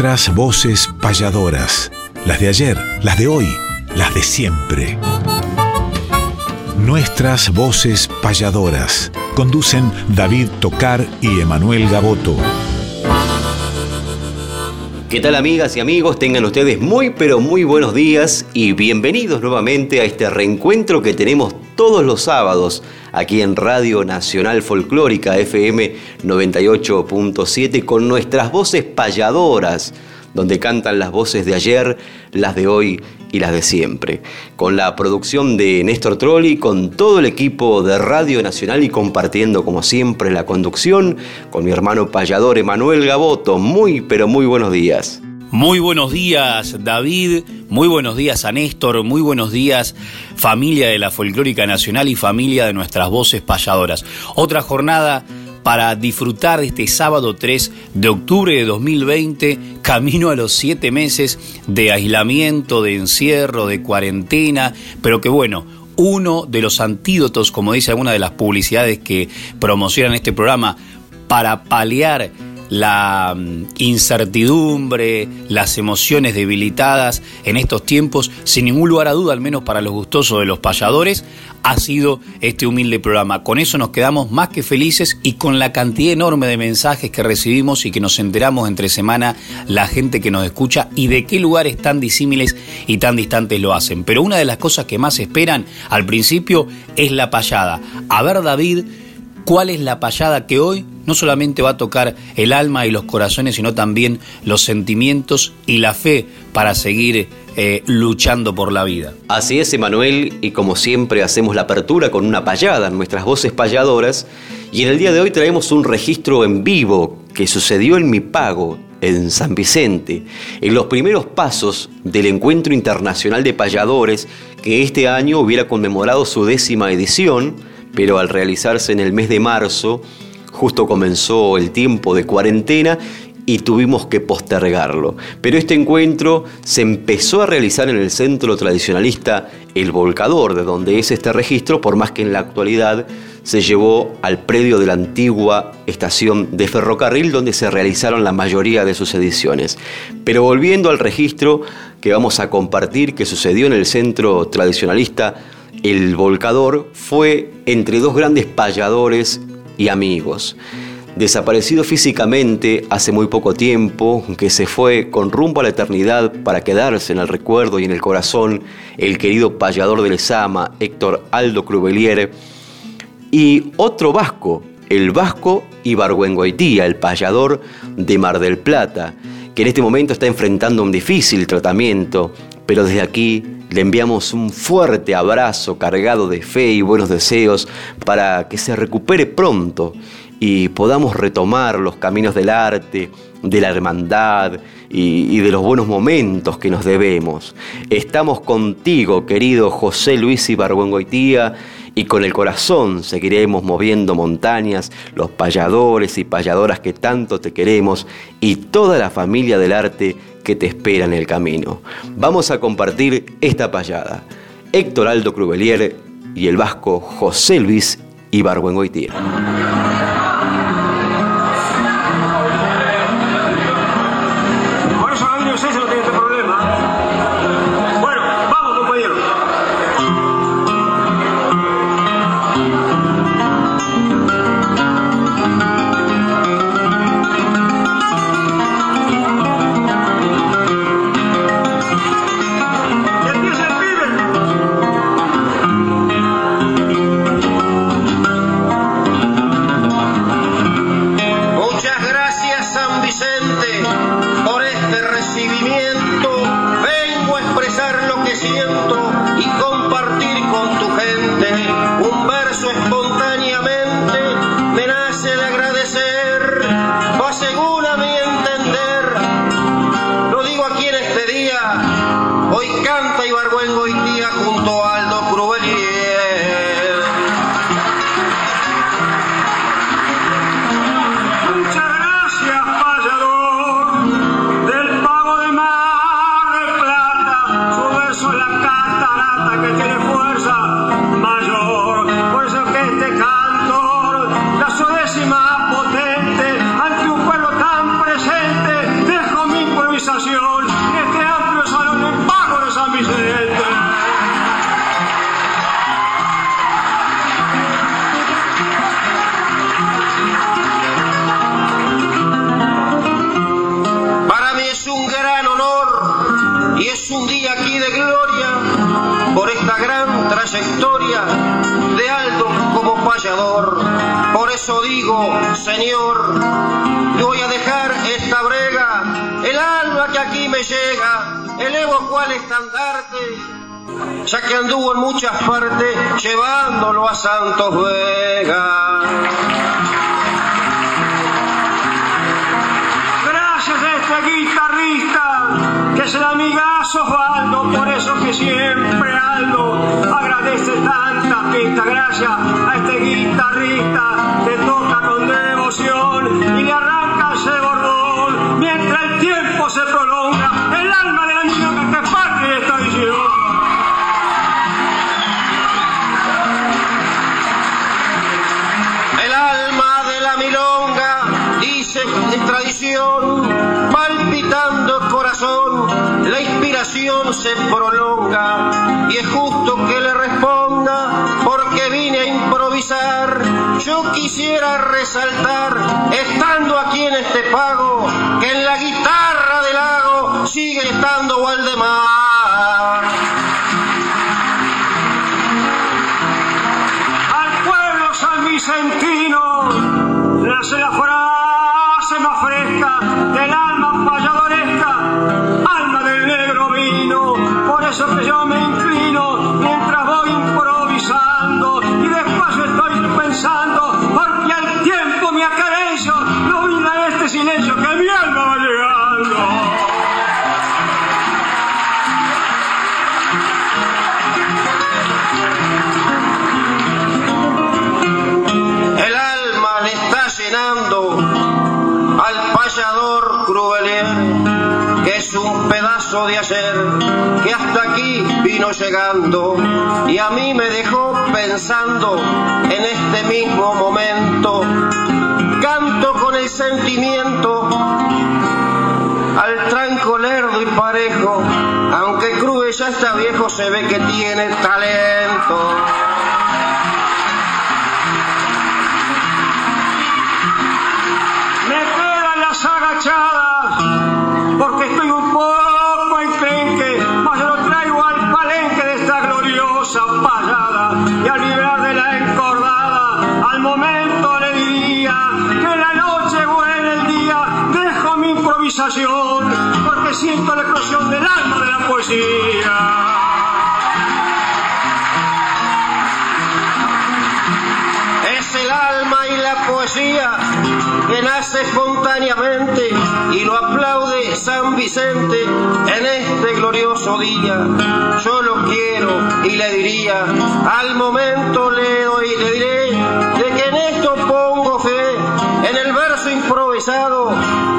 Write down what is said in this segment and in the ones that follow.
Nuestras voces payadoras, las de ayer, las de hoy, las de siempre. Nuestras voces payadoras. Conducen David Tocar y Emanuel Gaboto. ¿Qué tal amigas y amigos? Tengan ustedes muy pero muy buenos días y bienvenidos nuevamente a este reencuentro que tenemos todos los sábados aquí en Radio Nacional Folclórica FM 98.7 con nuestras voces payadoras, donde cantan las voces de ayer, las de hoy y las de siempre. Con la producción de Néstor Trolli, con todo el equipo de Radio Nacional y compartiendo como siempre la conducción con mi hermano payador Emanuel Gaboto. Muy pero muy buenos días. Muy buenos días David, muy buenos días a Néstor, muy buenos días familia de la Folclórica Nacional y familia de nuestras voces payadoras. Otra jornada para disfrutar de este sábado 3 de octubre de 2020, camino a los siete meses de aislamiento, de encierro, de cuarentena, pero que bueno, uno de los antídotos, como dice alguna de las publicidades que promocionan este programa, para paliar la mm, incertidumbre, las emociones debilitadas en estos tiempos, sin ningún lugar a duda, al menos para los gustosos de los payadores, ha sido este humilde programa. Con eso nos quedamos más que felices y con la cantidad enorme de mensajes que recibimos y que nos enteramos entre semana la gente que nos escucha y de qué lugares tan disímiles y tan distantes lo hacen. Pero una de las cosas que más esperan al principio es la payada. A ver, David, cuál es la payada que hoy no solamente va a tocar el alma y los corazones, sino también los sentimientos y la fe para seguir eh, luchando por la vida. Así es, Emanuel, y como siempre hacemos la apertura con una payada, nuestras voces payadoras, y en el día de hoy traemos un registro en vivo que sucedió en mi pago, en San Vicente, en los primeros pasos del Encuentro Internacional de Payadores, que este año hubiera conmemorado su décima edición, pero al realizarse en el mes de marzo, justo comenzó el tiempo de cuarentena y tuvimos que postergarlo. Pero este encuentro se empezó a realizar en el centro tradicionalista El Volcador, de donde es este registro, por más que en la actualidad se llevó al predio de la antigua estación de ferrocarril donde se realizaron la mayoría de sus ediciones. Pero volviendo al registro que vamos a compartir que sucedió en el centro tradicionalista el volcador fue entre dos grandes payadores y amigos. Desaparecido físicamente hace muy poco tiempo, que se fue con rumbo a la eternidad para quedarse en el recuerdo y en el corazón, el querido payador del Sama, Héctor Aldo Crubelier, y otro vasco, el vasco Ibargüengoitía, el payador de Mar del Plata, que en este momento está enfrentando un difícil tratamiento, pero desde aquí le enviamos un fuerte abrazo cargado de fe y buenos deseos para que se recupere pronto y podamos retomar los caminos del arte, de la hermandad y, de los buenos momentos que nos debemos. Estamos contigo, querido José Luis Ibargüengoitía, y con el corazón seguiremos moviendo montañas, los payadores y payadoras que tanto te queremos y toda la familia del arte que te espera en el camino. Vamos a compartir esta payada. Héctor Aldo Crubelier y el vasco José Luis Ibargüengoitía. Ya que anduvo en muchas partes llevándolo a Santos Vega. Gracias a este guitarrista, que es el amigazo Osvaldo, por eso que siempre Aldo agradece tanta pista. Gracias a este guitarrista que toca con devoción y le arranca ese bordón mientras el tiempo se prolonga. El alma de inspiración se prolonga y es justo que le responda porque vine a improvisar. Yo quisiera resaltar, estando aquí en este pago, que en la guitarra del lago sigue estando Waldemar. al pueblo san vicentino la de ayer, que hasta aquí vino llegando y a mí me dejó pensando en este mismo momento. Canto con el sentimiento al tranco lerdo y parejo, aunque Crue ya está viejo, se ve que tiene talento. Me quedan las agachadas porque estoy un poco porque siento la explosión del alma de la poesía. Es el alma y la poesía que nace espontáneamente y lo aplaude San Vicente en este glorioso día. Yo lo quiero y le diría, al momento le doy, le diré de que en esto pongo fe, improvisado,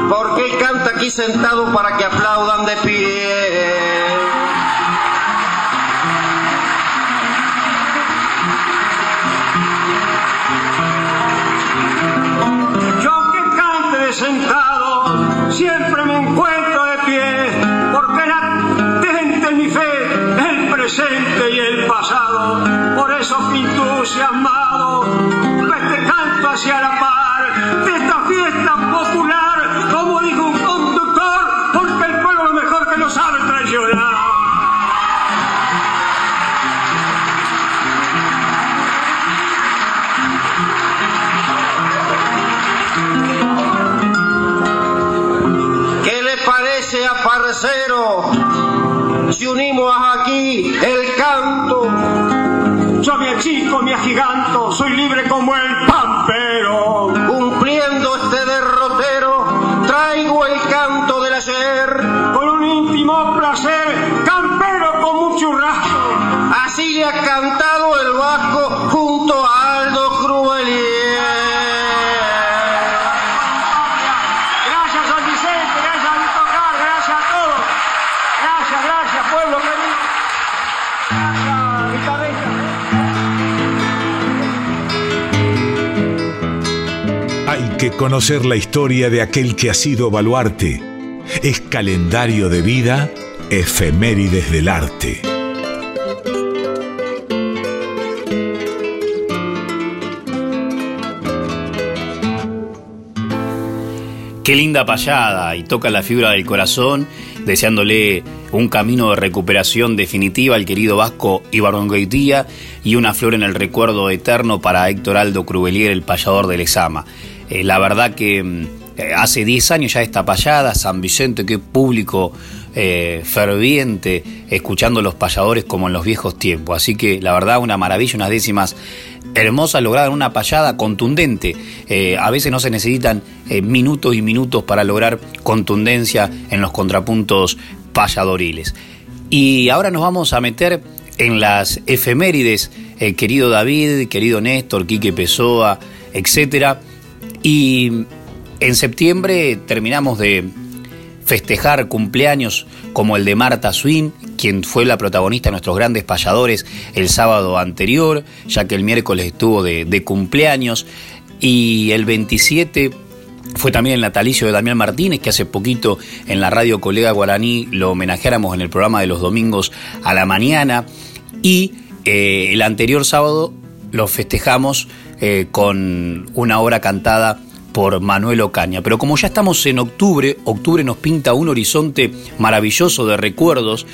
porque él canta aquí sentado para que aplaudan de pie. Sentado, siempre me encuentro de pie, porque latente en mi fe, el presente y el pasado. Por eso que entusiasmado, este canto hacia la par de si unimos aquí el canto? Yo me achico, me agiganto, soy libre como el conocer la historia de aquel que ha sido baluarte. Es calendario de vida, efemérides del arte. Qué linda payada y toca la fibra del corazón deseándole un camino de recuperación definitiva al querido Vasco Ibargongoitía y una flor en el recuerdo eterno para Héctor Aldo Crubelier, el payador de Lezama. Eh, la verdad que mm, eh, hace 10 años ya esta payada, San Vicente, qué público eh, ferviente, escuchando los payadores como en los viejos tiempos. Así que la verdad, una maravilla, unas décimas hermosas logradas una payada contundente. A veces no se necesitan minutos y minutos para lograr contundencia en los contrapuntos payadoriles. Y ahora nos vamos a meter en las efemérides, querido David, querido Néstor, Quique Pessoa, etc. Y en septiembre terminamos de festejar cumpleaños como el de Marta Swin, quien fue la protagonista de nuestros grandes payadores el sábado anterior, ya que el miércoles estuvo de, cumpleaños, y el 27 fue también el natalicio de Damián Martínez, que hace poquito en la radio Colega Guaraní lo homenajeáramos en el programa de los domingos a la mañana, y eh, el anterior sábado lo festejamos eh, con una obra cantada por Manuel Ocaña. Pero como ya estamos en octubre, octubre nos pinta un horizonte maravilloso de recuerdos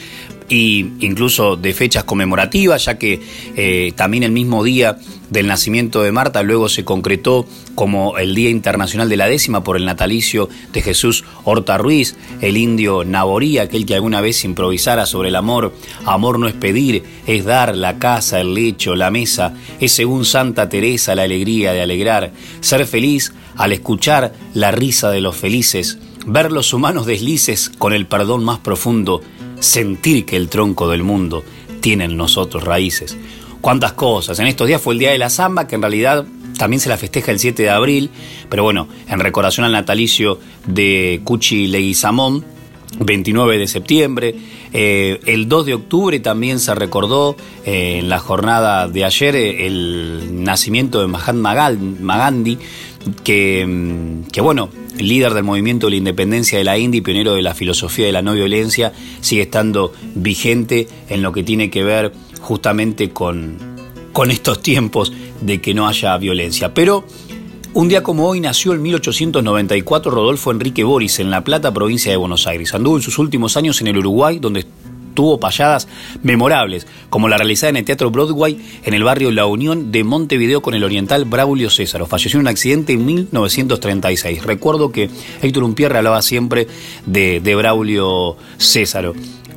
e incluso de fechas conmemorativas, ya que eh, también el mismo día del nacimiento de Marta luego se concretó como el Día Internacional de la Décima por el natalicio de Jesús Horta Ruiz, el indio Naborí, aquel que alguna vez improvisara sobre el amor. Amor no es pedir, es dar la casa, el lecho, la mesa, es según Santa Teresa la alegría de alegrar, ser feliz al escuchar la risa de los felices, ver los humanos deslices con el perdón más profundo, sentir que el tronco del mundo tiene en nosotros raíces. Cuántas cosas. En estos días fue el Día de la Zamba, que en realidad también se la festeja el 7 de abril, pero bueno, en recordación al natalicio de Cuchi Leguizamón, 29 de septiembre. Eh, el 2 de octubre también se recordó eh, en la jornada de ayer eh, el nacimiento de Mahatma Gandhi, que, que bueno, líder del movimiento de la independencia de la India y pionero de la filosofía de la no violencia, sigue estando vigente en lo que tiene que ver justamente con, con estos tiempos de que no haya violencia. Pero un día como hoy nació en 1894 Rodolfo Enrique Boris en La Plata, provincia de Buenos Aires. Anduvo en sus últimos años en el Uruguay, donde tuvo payadas memorables, como la realizada en el Teatro Broadway en el barrio La Unión de Montevideo con el oriental Braulio César. Falleció en un accidente en 1936. Recuerdo que Héctor Umpierre hablaba siempre de, Braulio César.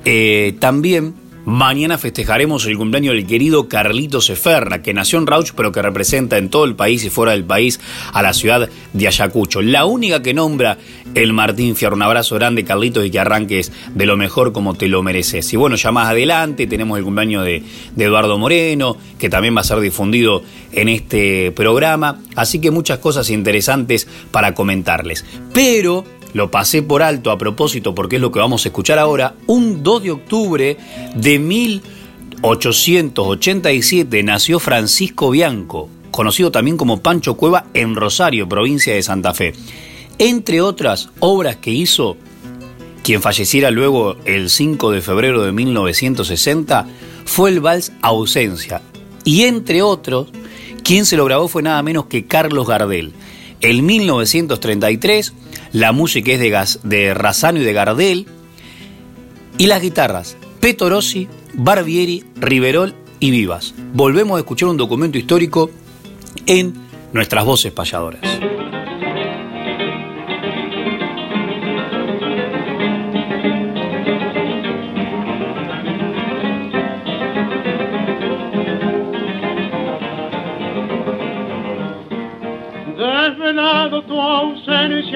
Eh, también Mañana festejaremos el cumpleaños del querido Carlito Seferra, que nació en Rauch, pero que representa en todo el país y fuera del país a la ciudad de Ayacucho. La única que nombra el Martín Fierro. Un abrazo grande, Carlitos, y que arranques de lo mejor como te lo mereces. Y bueno, ya más adelante tenemos el cumpleaños de, de Eduardo Moreno, que también va a ser difundido en este programa. Así que muchas cosas interesantes para comentarles. Pero lo pasé por alto a propósito porque es lo que vamos a escuchar ahora, un 2 de octubre de 1887 nació Francisco Bianco, conocido también como Pancho Cueva en Rosario, provincia de Santa Fe. Entre otras obras que hizo, quien falleciera luego el 5 de febrero de 1960, fue el vals Ausencia. Y entre otros, quien se lo grabó fue nada menos que Carlos Gardel. En 1933 la música es de, Gas, de Razzano y de Gardel. Y las guitarras, Petorossi, Barbieri, Riverol y Vivas. Volvemos a escuchar un documento histórico en nuestras voces payadoras.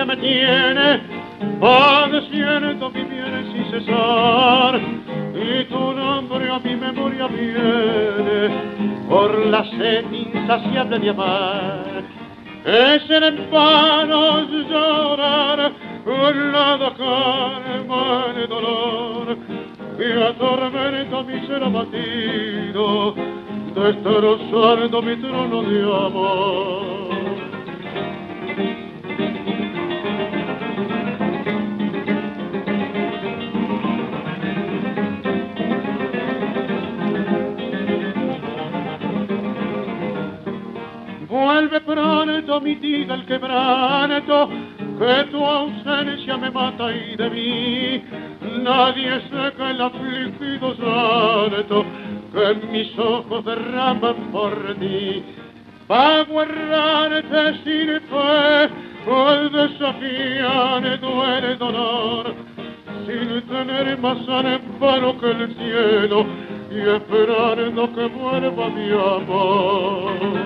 Me tiene padeciendo bien sin cesar y tu nombre a mi memoria viene por la sed insaciable de amar. Es en vano llorar la calma de dolor y atormenta mi ser abatido destrozando mi trono de amor pronto mi vida el quebranto, que tu ausencia me mata y de mí nadie seca el afligido llanto que mis ojos derraman por ti. Pago errante sin fe, al desafiar duele dolor, sin tener más amparo que el cielo y esperando que vuelva mi amor.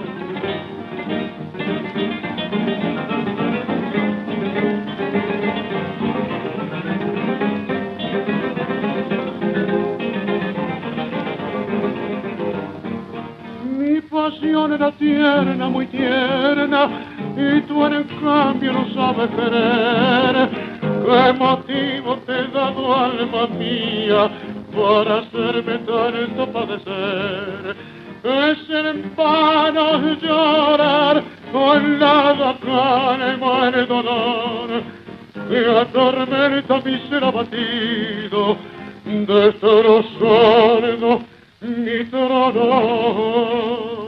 Pasión era tierna, muy tierna, y tú en cambio no sabes querer. ¿Qué motivo te he dado, alma mía, para hacerme tanto padecer? Es en vano llorar con la calma el dolor que atormenta mi ser abatido, destrozando mi trono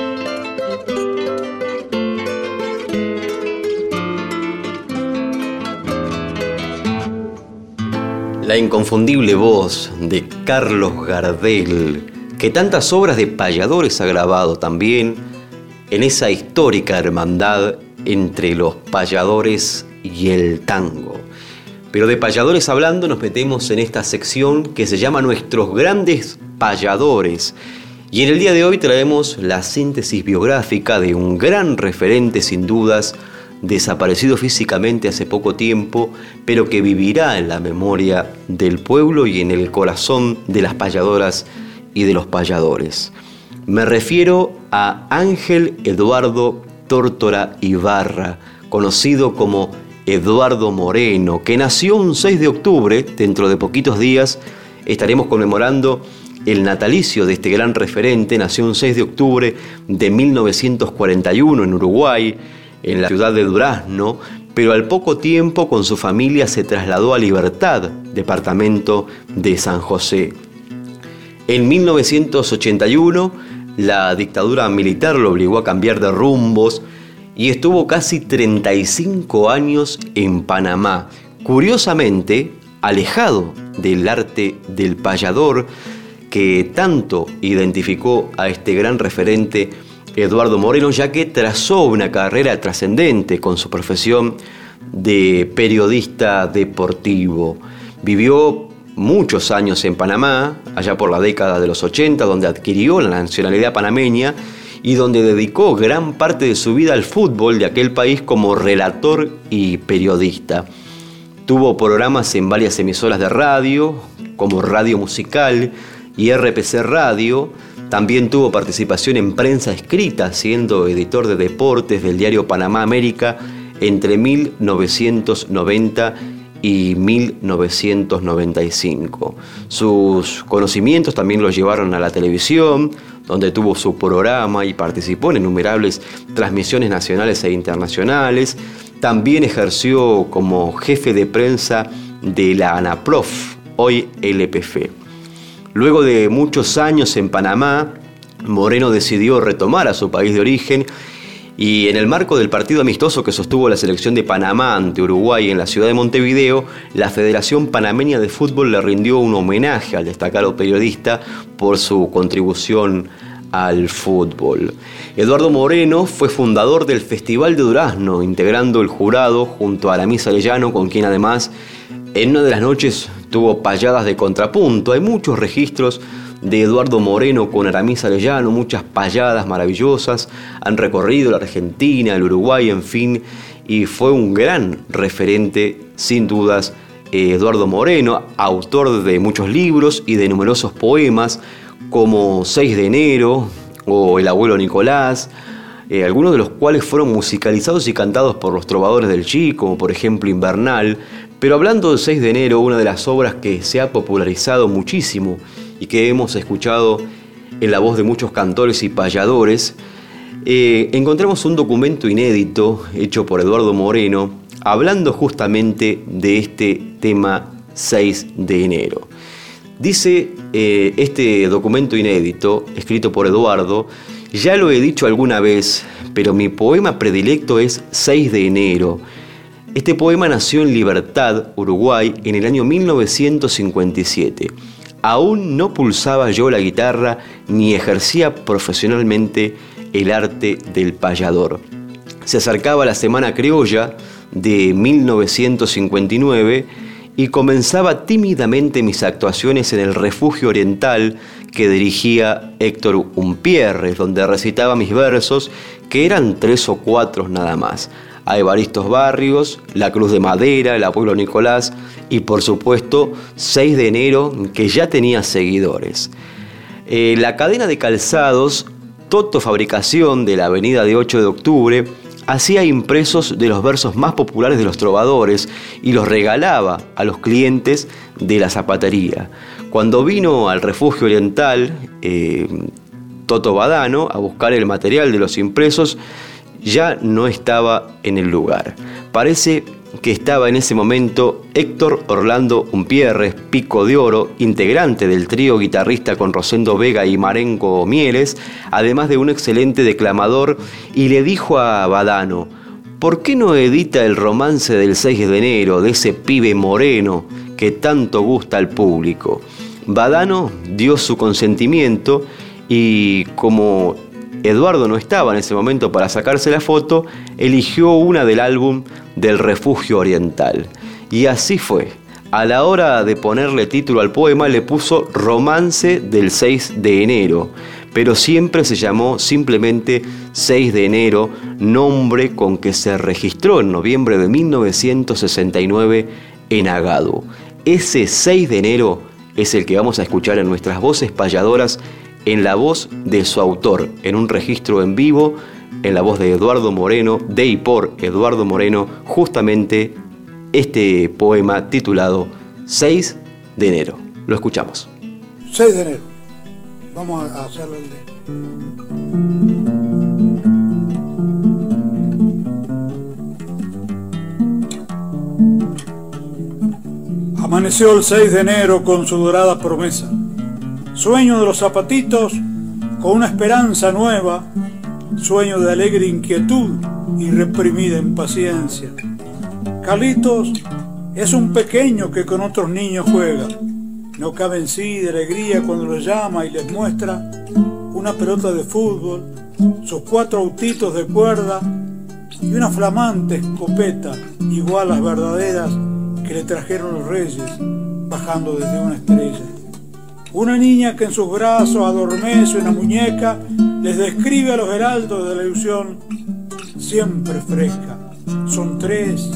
La inconfundible voz de Carlos Gardel, que tantas obras de payadores ha grabado también en esa histórica hermandad entre los payadores y el tango. Pero de payadores hablando nos metemos en esta sección que se llama Nuestros grandes payadores. Y en el día de hoy traemos la síntesis biográfica de un gran referente sin dudas, desaparecido físicamente hace poco tiempo, pero que vivirá en la memoria del pueblo y en el corazón de las payadoras y de los payadores. Me refiero a Ángel Eduardo Tórtora Ibarra, conocido como Eduardo Moreno, que nació un 6 de octubre, dentro de poquitos días estaremos conmemorando el natalicio de este gran referente, nació un 6 de octubre de 1941 en Uruguay, en la ciudad de Durazno, pero al poco tiempo con su familia se trasladó a Libertad, departamento de San José. En 1981 la dictadura militar lo obligó a cambiar de rumbos y estuvo casi 35 años en Panamá, curiosamente alejado del arte del payador que tanto identificó a este gran referente Eduardo Moreno, ya que trazó una carrera trascendente con su profesión de periodista deportivo. Vivió muchos años en Panamá, allá por la década de los 80, donde adquirió la nacionalidad panameña y donde dedicó gran parte de su vida al fútbol de aquel país como relator y periodista. Tuvo programas en varias emisoras de radio, como Radio Musical y RPC Radio. También tuvo participación en prensa escrita, siendo editor de deportes del diario Panamá América entre 1990 y 1995. Sus conocimientos también los llevaron a la televisión, donde tuvo su programa y participó en innumerables transmisiones nacionales e internacionales. También ejerció como jefe de prensa de la ANAPROF, hoy LPF. Luego de muchos años en Panamá, Moreno decidió retomar a su país de origen y en el marco del partido amistoso que sostuvo la selección de Panamá ante Uruguay en la ciudad de Montevideo, la Federación Panameña de Fútbol le rindió un homenaje al destacado periodista por su contribución al fútbol. Eduardo Moreno fue fundador del Festival de Durazno, integrando el jurado junto a Aramis Arellano, con quien además en una de las noches tuvo payadas de contrapunto. Hay muchos registros de Eduardo Moreno con Aramis Arellano, muchas payadas maravillosas, han recorrido la Argentina, el Uruguay, en fin, y fue un gran referente, sin dudas, eh, Eduardo Moreno, autor de muchos libros y de numerosos poemas, como 6 de enero o El abuelo Nicolás, eh, algunos de los cuales fueron musicalizados y cantados por los trovadores del Chico, como por ejemplo Invernal. Pero hablando del 6 de enero, una de las obras que se ha popularizado muchísimo y que hemos escuchado en la voz de muchos cantores y payadores, eh, encontramos un documento inédito hecho por Eduardo Moreno hablando justamente de este tema 6 de enero. Dice eh, este documento inédito, escrito por Eduardo, ya lo he dicho alguna vez, pero mi poema predilecto es 6 de enero. Este poema nació en Libertad, Uruguay, en el año 1957. Aún no pulsaba yo la guitarra ni ejercía profesionalmente el arte del payador. Se acercaba la Semana Criolla de 1959 y comenzaba tímidamente mis actuaciones en el refugio oriental que dirigía Héctor Umpierre, donde recitaba mis versos, que eran tres o cuatro nada más. A Evaristos Barrios, La Cruz de Madera, el Abuelo Nicolás y por supuesto 6 de enero que ya tenía seguidores. Eh, la cadena de calzados Toto Fabricación de la avenida de 8 de octubre hacía impresos de los versos más populares de los trovadores y los regalaba a los clientes de la zapatería. Cuando vino al refugio oriental, eh, Toto Badano, a buscar el material de los impresos, ya no estaba en el lugar. Parece que estaba en ese momento Héctor Orlando Umpierres, Pico de Oro, integrante del trío guitarrista con Rosendo Vega y Marenco Mieles, además de un excelente declamador, y le dijo a Badano, ¿por qué no edita el romance del 6 de enero de ese pibe moreno que tanto gusta al público? Badano dio su consentimiento y como Eduardo no estaba en ese momento para sacarse la foto, eligió una del álbum del Refugio Oriental. Y así fue. A la hora de ponerle título al poema le puso Romance del 6 de enero, pero siempre se llamó simplemente 6 de enero, nombre con que se registró en noviembre de 1969 en Agado. Ese 6 de enero es el que vamos a escuchar en nuestras voces payadoras en la voz de su autor, en un registro en vivo, en la voz de Eduardo Moreno, de y por Eduardo Moreno, justamente este poema titulado 6 de enero. Lo escuchamos. 6 de enero. Vamos a hacerlo el de... Amaneció el 6 de enero con su dorada promesa Sueño de los zapatitos con una esperanza nueva, sueño de alegre inquietud y reprimida impaciencia. Calitos es un pequeño que con otros niños juega. No cabe en sí de alegría cuando los llama y les muestra una pelota de fútbol, sus cuatro autitos de cuerda y una flamante escopeta igual a las verdaderas que le trajeron los reyes bajando desde una estrella. Una niña que en sus brazos adormece una muñeca les describe a los heraldos de la ilusión siempre fresca. Son tres,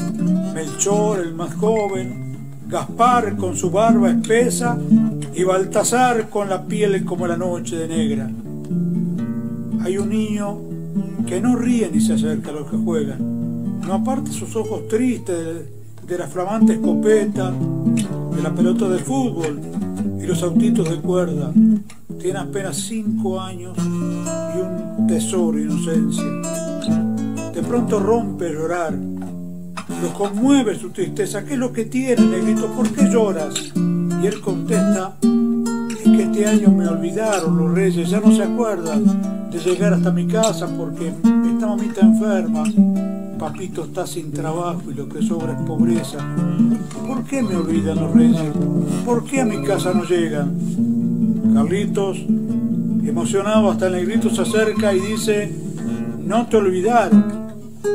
Melchor el más joven, Gaspar con su barba espesa y Baltasar con la piel como la noche de negra. Hay un niño que no ríe ni se acerca a los que juegan, no aparta sus ojos tristes de, de la flamante escopeta, de la pelota de fútbol, los autitos de cuerda. Tiene apenas cinco años y un tesoro inocencia. De pronto rompe llorar. Lo conmueve su tristeza. ¿Qué es lo que tiene, negrito? ¿Por qué lloras? Y él contesta, es que este año me olvidaron los reyes, ya no se acuerdan de llegar hasta mi casa porque esta mamita enferma Papito está sin trabajo y lo que sobra es pobreza. ¿Por qué me olvidan los reyes? ¿Por qué a mi casa no llegan? Carlitos, emocionado hasta el negrito, se acerca y dice, no te olvidaron,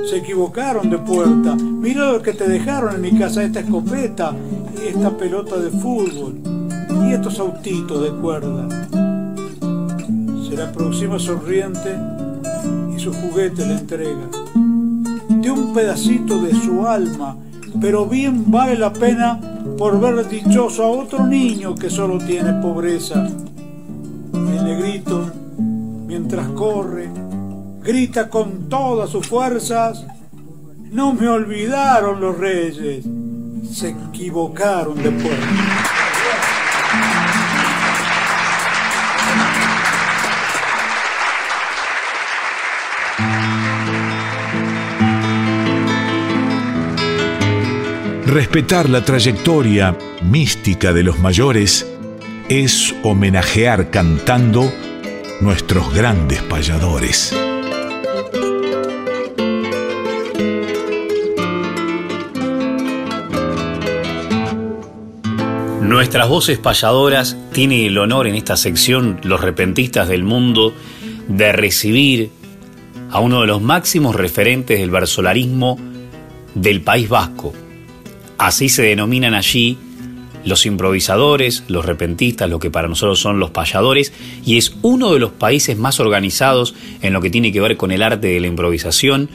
se equivocaron de puerta. Mira lo que te dejaron en mi casa, esta escopeta y esta pelota de fútbol y estos autitos de cuerda. Se le aproxima sonriente y su juguete le entrega de un pedacito de su alma, pero bien vale la pena por ver dichoso a otro niño que solo tiene pobreza. El negrito, mientras corre, grita con todas sus fuerzas, no me olvidaron los reyes, se equivocaron de puerta. Respetar la trayectoria mística de los mayores es homenajear cantando nuestros grandes payadores. Nuestras voces payadoras tienen el honor en esta sección, los repentistas del mundo, de recibir a uno de los máximos referentes del versolarismo del País Vasco. Así se denominan allí los improvisadores, los repentistas, lo que para nosotros son los payadores, y es uno de los países más organizados en lo que tiene que ver con el arte de la improvisación,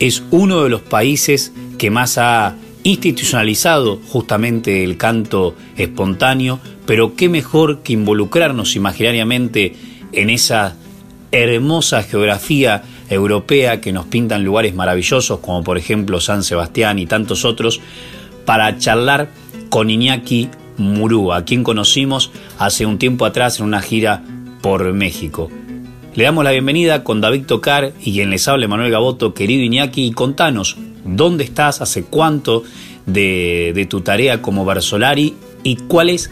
es uno de los países que más ha institucionalizado justamente el canto espontáneo, pero qué mejor que involucrarnos imaginariamente en esa hermosa geografía europea que nos pintan lugares maravillosos como por ejemplo San Sebastián y tantos otros, para charlar con Iñaki Murúa, a quien conocimos hace un tiempo atrás en una gira por México. Le damos la bienvenida con David Tocar y quien les habla Manuel Gaboto, querido Iñaki, y contanos dónde estás, hace cuánto de, tu tarea como Barsolari y cuál es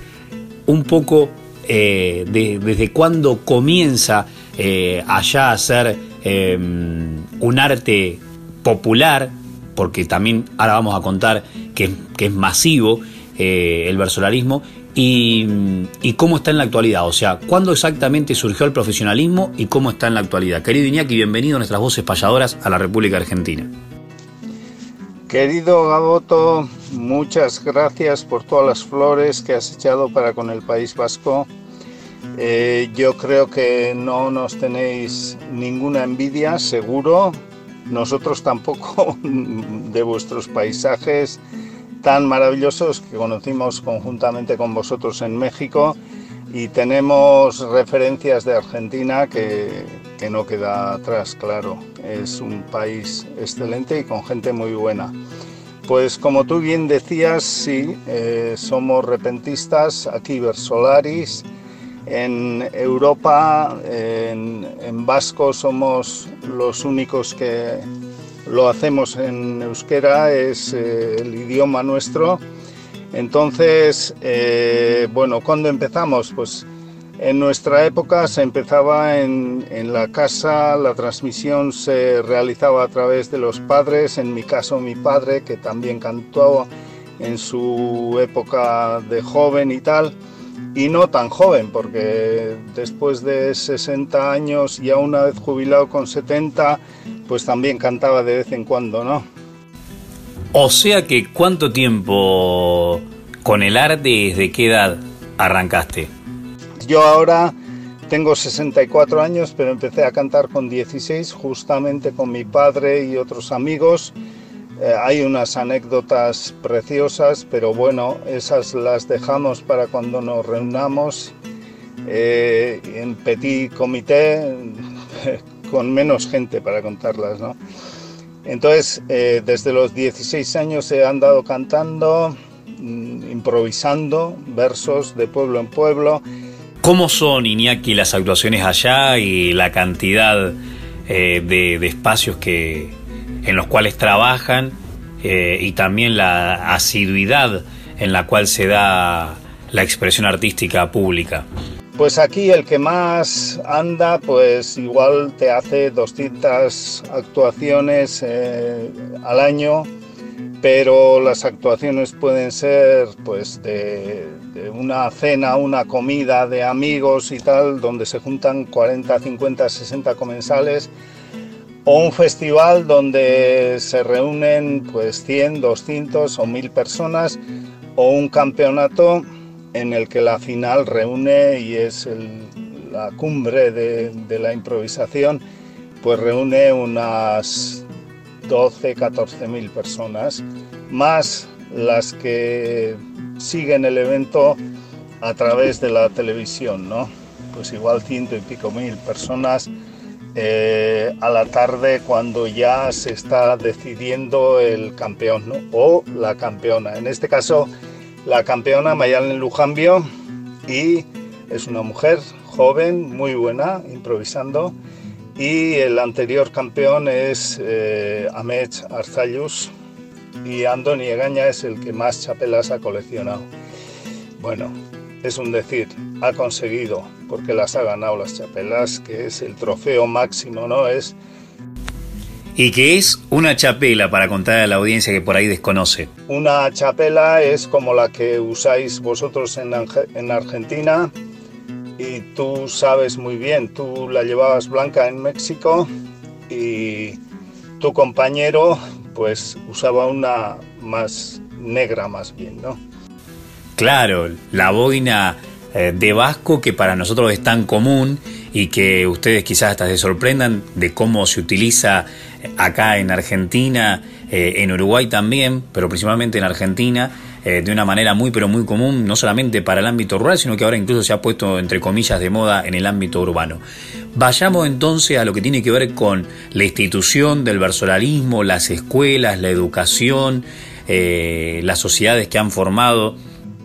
un poco eh, desde cuándo comienza eh, allá a ser em, un arte popular, porque también ahora vamos a contar que, es masivo eh, el versolarismo, y, y, cómo está en la actualidad, o sea, cuándo exactamente surgió el profesionalismo y cómo está en la actualidad. Querido Iñaki, bienvenido a nuestras voces payadoras a la República Argentina. Querido Gaboto, muchas gracias por todas las flores que has echado para con el País Vasco. Eh, yo creo que no nos tenéis ninguna envidia, seguro. Nosotros tampoco de vuestros paisajes tan maravillosos que conocimos conjuntamente con vosotros en México y tenemos referencias de Argentina que, que no queda atrás, claro. Es un país excelente y con gente muy buena. Pues como tú bien decías, sí, eh, somos repentistas, aquí Versolaris. En Europa, en, Vasco, somos los únicos que lo hacemos en euskera, es eh, el idioma nuestro. Entonces, eh, bueno, ¿cuándo empezamos? Pues en nuestra época se empezaba en, la casa, la transmisión se realizaba a través de los padres, en mi caso mi padre que también cantó en su época de joven y tal, y no tan joven, porque después de 60 años, ya una vez jubilado con 70, pues también cantaba de vez en cuando, ¿no? O sea que, ¿cuánto tiempo con el arte, desde qué edad arrancaste? Yo ahora tengo 64 años, pero empecé a cantar con 16, justamente con mi padre y otros amigos. Eh, hay unas anécdotas preciosas, pero bueno, esas las dejamos para cuando nos reunamos eh, en petit comité, con menos gente para contarlas, ¿no? Entonces, eh, desde los 16 años he andado cantando, mm, improvisando versos de pueblo en pueblo ¿Cómo son, Iñaki, las actuaciones allá y la cantidad eh, de, espacios que, en los cuales trabajan eh, y también la asiduidad en la cual se da la expresión artística pública? Pues aquí el que más anda, pues igual te hace 200 actuaciones eh, al año pero las actuaciones pueden ser pues de, una cena, una comida de amigos y tal, donde se juntan 40, 50, 60 comensales, o un festival donde se reúnen pues 100, 200 o 1000 personas, o un campeonato en el que la final reúne y es la cumbre de, de la improvisación, pues reúne unas 12, 14 mil personas, más las que siguen el evento a través de la televisión, ¿no? Pues igual ciento y pico mil personas eh, a la tarde cuando ya se está decidiendo el campeón o la campeona. En este caso, la campeona Mayalen Lujambio y es una mujer joven, muy buena, improvisando y el anterior campeón es eh, Arzayus, y Andoni Egaña es el que más chapelas ha coleccionado. Bueno, es un decir, ha conseguido, porque las ha ganado las chapelas, que es el trofeo máximo, ¿no? Es y que es una chapela para contar a la audiencia que por ahí desconoce. Una chapela es como la que usáis vosotros en, en Argentina y tú sabes muy bien, tú la llevabas blanca en México y tu compañero pues usaba una más negra más bien, ¿no? Claro, la boina eh, de Vasco que para nosotros es tan común y que ustedes quizás hasta se sorprendan de cómo se utiliza acá en Argentina, eh, en Uruguay también, pero principalmente en Argentina, eh, de una manera muy pero muy común, no solamente para el ámbito rural, sino que ahora incluso se ha puesto entre comillas de moda en el ámbito urbano. Vayamos entonces a lo que tiene que ver con la institución del versolarismo, las escuelas, la educación, eh, las sociedades que han formado.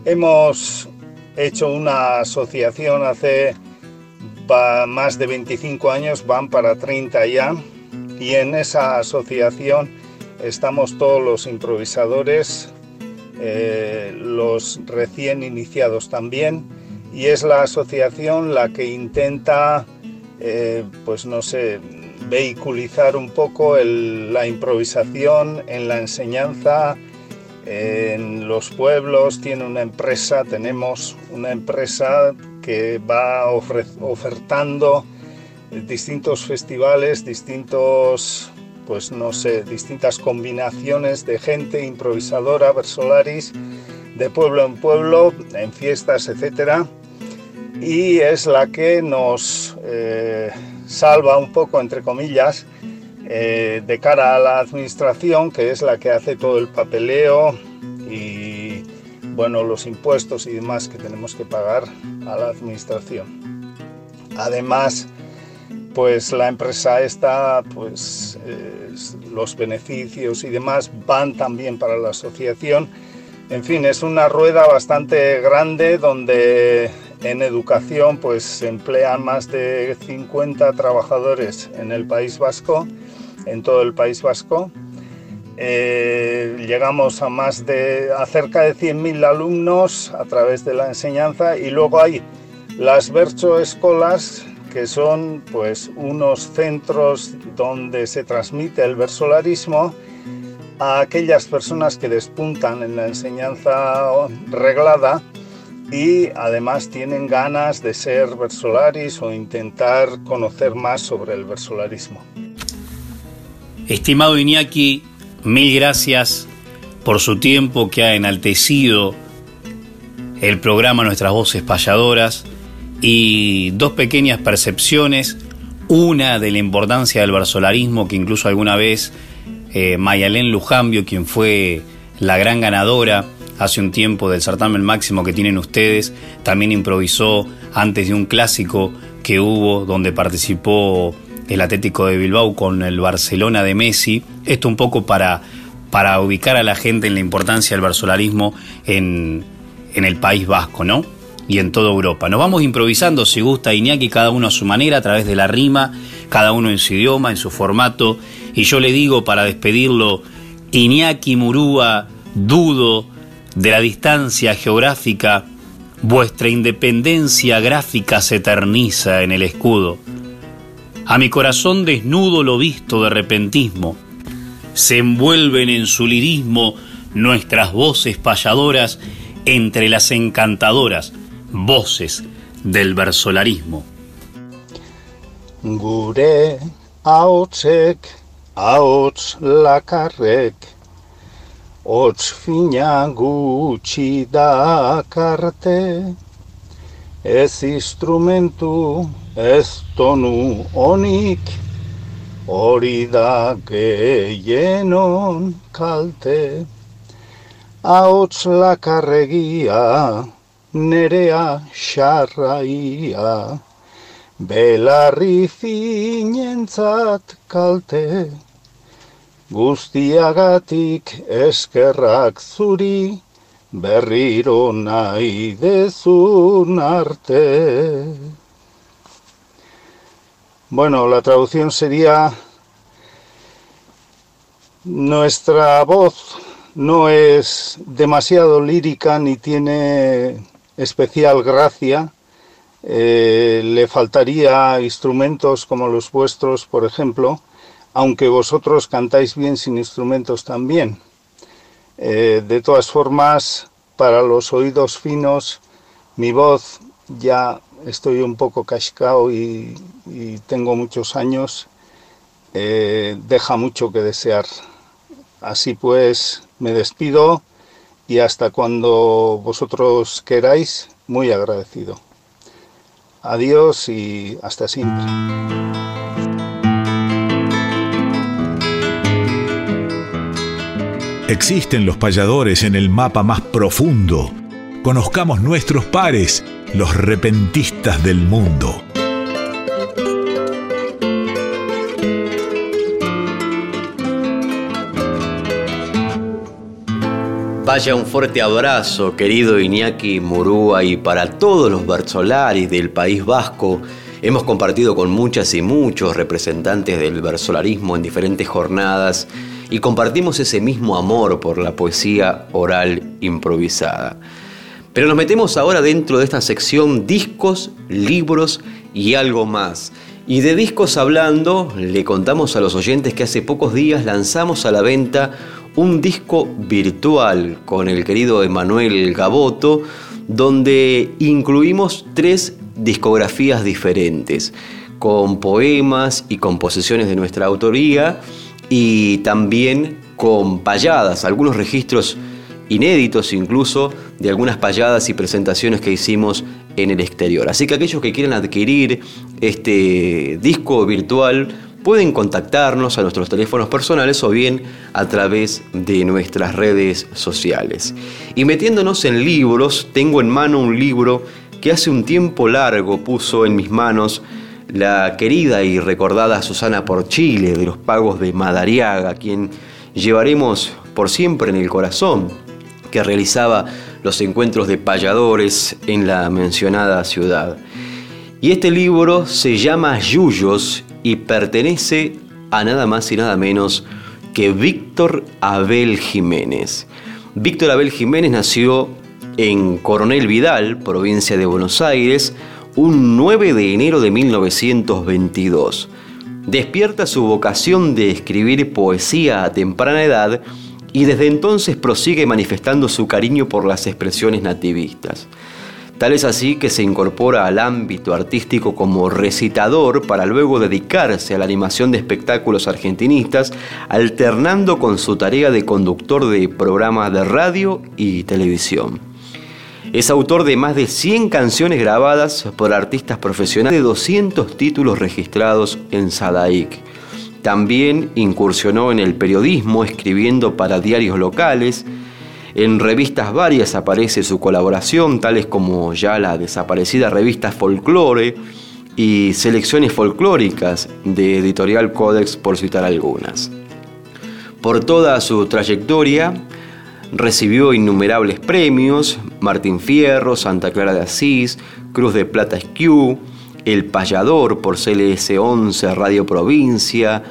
Hemos hecho una asociación hace más de 25 años, van para 30 ya, y en esa asociación estamos todos los improvisadores, eh, los recién iniciados también, y es la asociación la que intenta, eh, pues no sé, vehiculizar un poco la improvisación en la enseñanza, en los pueblos, tiene una empresa, tenemos una empresa que va ofertando distintos festivales, distintos, pues no sé, distintas combinaciones de gente improvisadora, versolaris, de pueblo en pueblo, en fiestas, etc. Y es la que nos eh, salva un poco, entre comillas, eh, de cara a la administración, que es la que hace todo el papeleo y bueno, los impuestos y demás que tenemos que pagar a la administración. Además, pues la empresa esta, pues los beneficios y demás van también para la asociación. En fin, es una rueda bastante grande donde en educación pues se emplean más de 50 trabajadores en el País Vasco, en todo el País Vasco. Eh, llegamos a más de cerca de 100.000 alumnos a través de la enseñanza y luego hay las Bercho Escolas que son pues unos centros donde se transmite el versolarismo a aquellas personas que despuntan en la enseñanza reglada y además tienen ganas de ser versolaris o intentar conocer más sobre el versolarismo. Estimado Iñaki, mil gracias por su tiempo que ha enaltecido el programa Nuestras Voces Payadoras y dos pequeñas percepciones, una de la importancia del versolarismo que incluso alguna vez eh, Mayalén Lujambio, quien fue la gran ganadora hace un tiempo del certamen máximo que tienen ustedes, también improvisó antes de un clásico que hubo donde participó el Atlético de Bilbao con el Barcelona de Messi. Esto un poco para, para ubicar a la gente en la importancia del versolarismo en, en el País Vasco, ¿no? y en toda Europa. Nos vamos improvisando, si gusta Iñaki, cada uno a su manera, a través de la rima, cada uno en su idioma, en su formato. Y yo le digo para despedirlo, Iñaki Murúa, dudo de la distancia geográfica, vuestra independencia gráfica se eterniza en el escudo. A mi corazón desnudo lo visto de repentismo, se envuelven en su lirismo nuestras voces payadoras entre las encantadoras voces del versolarismo. Gure ahotsek, ahots lakarrek, hots fina gutxi dakarte, ez instrumentu, ez tonu onik, hori da gehienon kalte. Ahots lakarregia, nerea xarraia, belarri finentzat kalte, guztiagatik eskerrak zuri, berriro nahi dezun arte. Bueno, la traducción sería nuestra voz no es demasiado lírica ni tiene especial gracia. Eh, le faltaría instrumentos como los vuestros, por ejemplo, aunque vosotros cantáis bien sin instrumentos también. Eh, de todas formas, para los oídos finos, mi voz ya estoy un poco cascado y, tengo muchos años, eh, deja mucho que desear. Así pues, me despido y hasta cuando vosotros queráis, muy agradecido. Adiós y hasta siempre. Existen los payadores en el mapa más profundo. Conozcamos nuestros pares, los repentistas del mundo. Vaya un fuerte abrazo, querido Iñaki Murúa, y para todos los Bersolaris del País Vasco. Hemos compartido con muchas y muchos representantes del versolarismo en diferentes jornadas y compartimos ese mismo amor por la poesía oral improvisada. Pero nos metemos ahora dentro de esta sección discos, libros y algo más. Y de discos hablando, le contamos a los oyentes que hace pocos días lanzamos a la venta un disco virtual con el querido Emanuel Gaboto, donde incluimos tres discografías diferentes, con poemas y composiciones de nuestra autoría y también con payadas, algunos registros inéditos incluso de algunas payadas y presentaciones que hicimos en el exterior. Así que aquellos que quieran adquirir este disco virtual pueden contactarnos a nuestros teléfonos personales o bien a través de nuestras redes sociales. Y metiéndonos en libros, tengo en mano un libro que hace un tiempo largo puso en mis manos la querida y recordada Susana Porchile de los Pagos de Madariaga, quien llevaremos por siempre en el corazón, que realizaba los encuentros de payadores en la mencionada ciudad. Y este libro se llama Yuyos y pertenece a nada más y nada menos que Víctor Abel Jiménez. Víctor Abel Jiménez nació en Coronel Vidal, provincia de Buenos Aires, un 9 de enero de 1922. Despierta su vocación de escribir poesía a temprana edad y desde entonces prosigue manifestando su cariño por las expresiones nativistas. Tal es así que se incorpora al ámbito artístico como recitador para luego dedicarse a la animación de espectáculos argentinistas, alternando con su tarea de conductor de programas de radio y televisión. Es autor de más de 100 canciones grabadas por artistas profesionales, de 200 títulos registrados en Sadaic. También incursionó en el periodismo escribiendo para diarios locales, en revistas varias aparece su colaboración, tales como ya la desaparecida revista Folklore y selecciones folclóricas de Editorial Codex, por citar algunas. Por toda su trayectoria, recibió innumerables premios, Martín Fierro, Santa Clara de Asís, Cruz de Plata SQ, El Payador por CLS 11 Radio Provincia,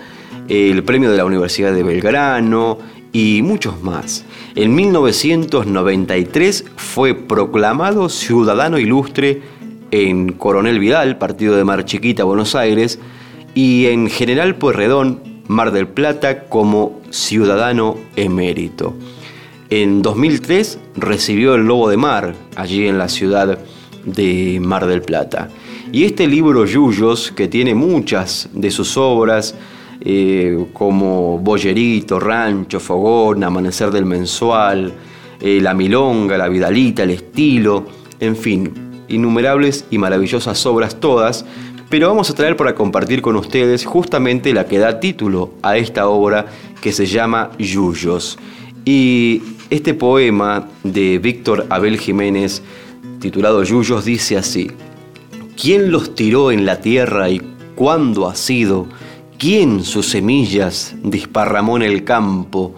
el premio de la Universidad de Belgrano y muchos más. En 1993 fue proclamado ciudadano ilustre en Coronel Vidal, partido de Mar Chiquita, Buenos Aires, y en General Pueyrredón, Mar del Plata, como ciudadano emérito. En 2003 recibió el Lobo de Mar, allí en la ciudad de Mar del Plata. Y este libro Yuyos, que tiene muchas de sus obras, eh, como Boyerito, Rancho, Fogón, Amanecer del Mensual, eh, La Milonga, La Vidalita, El Estilo, en fin, innumerables y maravillosas obras todas, pero vamos a traer para compartir con ustedes justamente la que da título a esta obra que se llama Yuyos. Y este poema de Víctor Abel Jiménez, titulado Yuyos, dice así, ¿Quién los tiró en la tierra y cuándo ha sido? ¿Quién sus semillas disparramó en el campo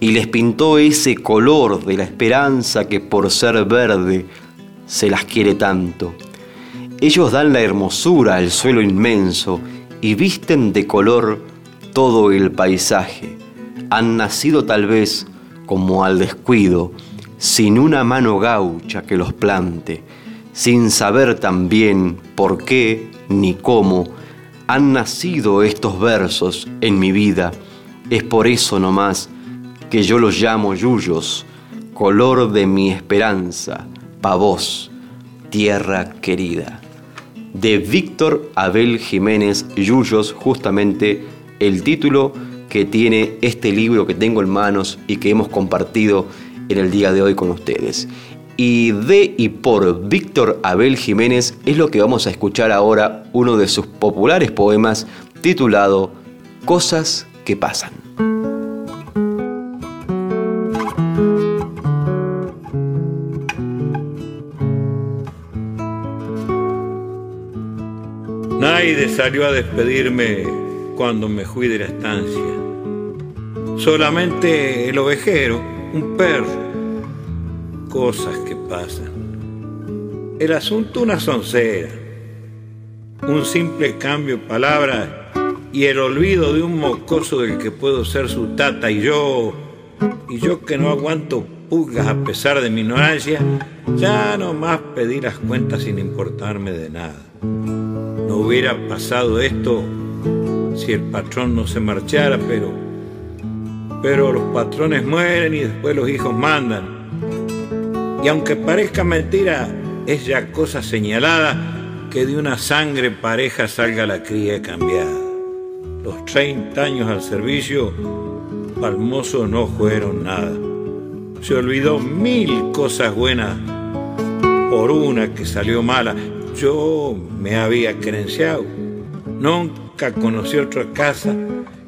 y les pintó ese color de la esperanza que por ser verde se las quiere tanto? Ellos dan la hermosura al suelo inmenso y visten de color todo el paisaje. Han nacido tal vez como al descuido, sin una mano gaucha que los plante, sin saber también por qué ni cómo han nacido estos versos en mi vida. Es por eso nomás que yo los llamo yuyos, color de mi esperanza, pa' vos, tierra querida. De Víctor Abel Jiménez Yuyos, justamente el título que tiene este libro que tengo en manos y que hemos compartido en el día de hoy con ustedes. Y de y por Víctor Abel Jiménez es lo que vamos a escuchar ahora, uno de sus populares poemas titulado Cosas que pasan. Naide salió a despedirme cuando me fui de la estancia. Solamente el ovejero, un perro. Cosas que pasan. El asunto una soncera. Un simple cambio de palabras y el olvido de un mocoso del que puedo ser su tata y yo, y yo que no aguanto pulgas a pesar de mi ignorancia, ya no más pedí las cuentas sin importarme de nada. No hubiera pasado esto si el patrón no se marchara, pero pero los patrones mueren y después los hijos mandan. Y aunque parezca mentira, es ya cosa señalada que de una sangre pareja salga la cría cambiada. Los 30 años al servicio, Palmoso no fueron nada. Se olvidó mil cosas buenas por una que salió mala. Yo me había credenciado. Nunca conocí otra casa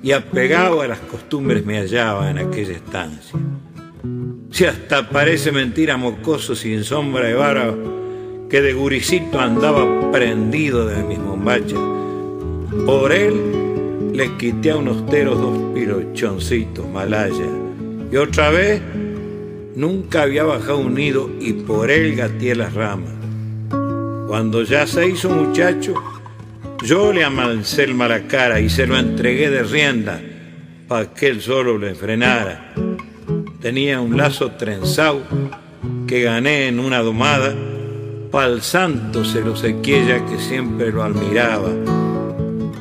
y apegado a las costumbres me hallaba en aquella estancia. Si hasta parece mentira mocoso sin sombra de vara, que de guricito andaba prendido de mis bombachas. Por él le quité a unos teros dos pirochoncitos malaya. Y otra vez nunca había bajado un nido y por él gateé las ramas. Cuando ya se hizo muchacho, yo le amancé el mala cara y se lo entregué de rienda para que él solo le frenara. Tenía un lazo trenzado que gané en una domada, pa'l santo se lo sequilla que siempre lo admiraba.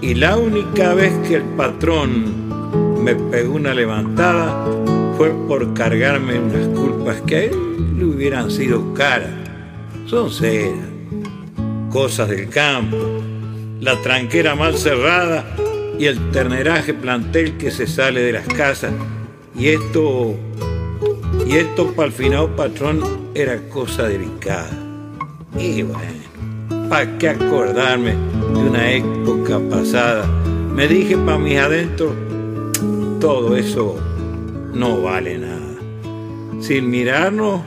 Y la única vez que el patrón me pegó una levantada fue por cargarme unas culpas que a él le hubieran sido caras. Son ceras, cosas del campo la tranquera mal cerrada y el terneraje plantel que se sale de las casas. Y esto, y esto para el final patrón era cosa delicada. Y bueno, ¿para qué acordarme de una época pasada? Me dije para mis adentros, todo eso no vale nada. Sin mirarnos,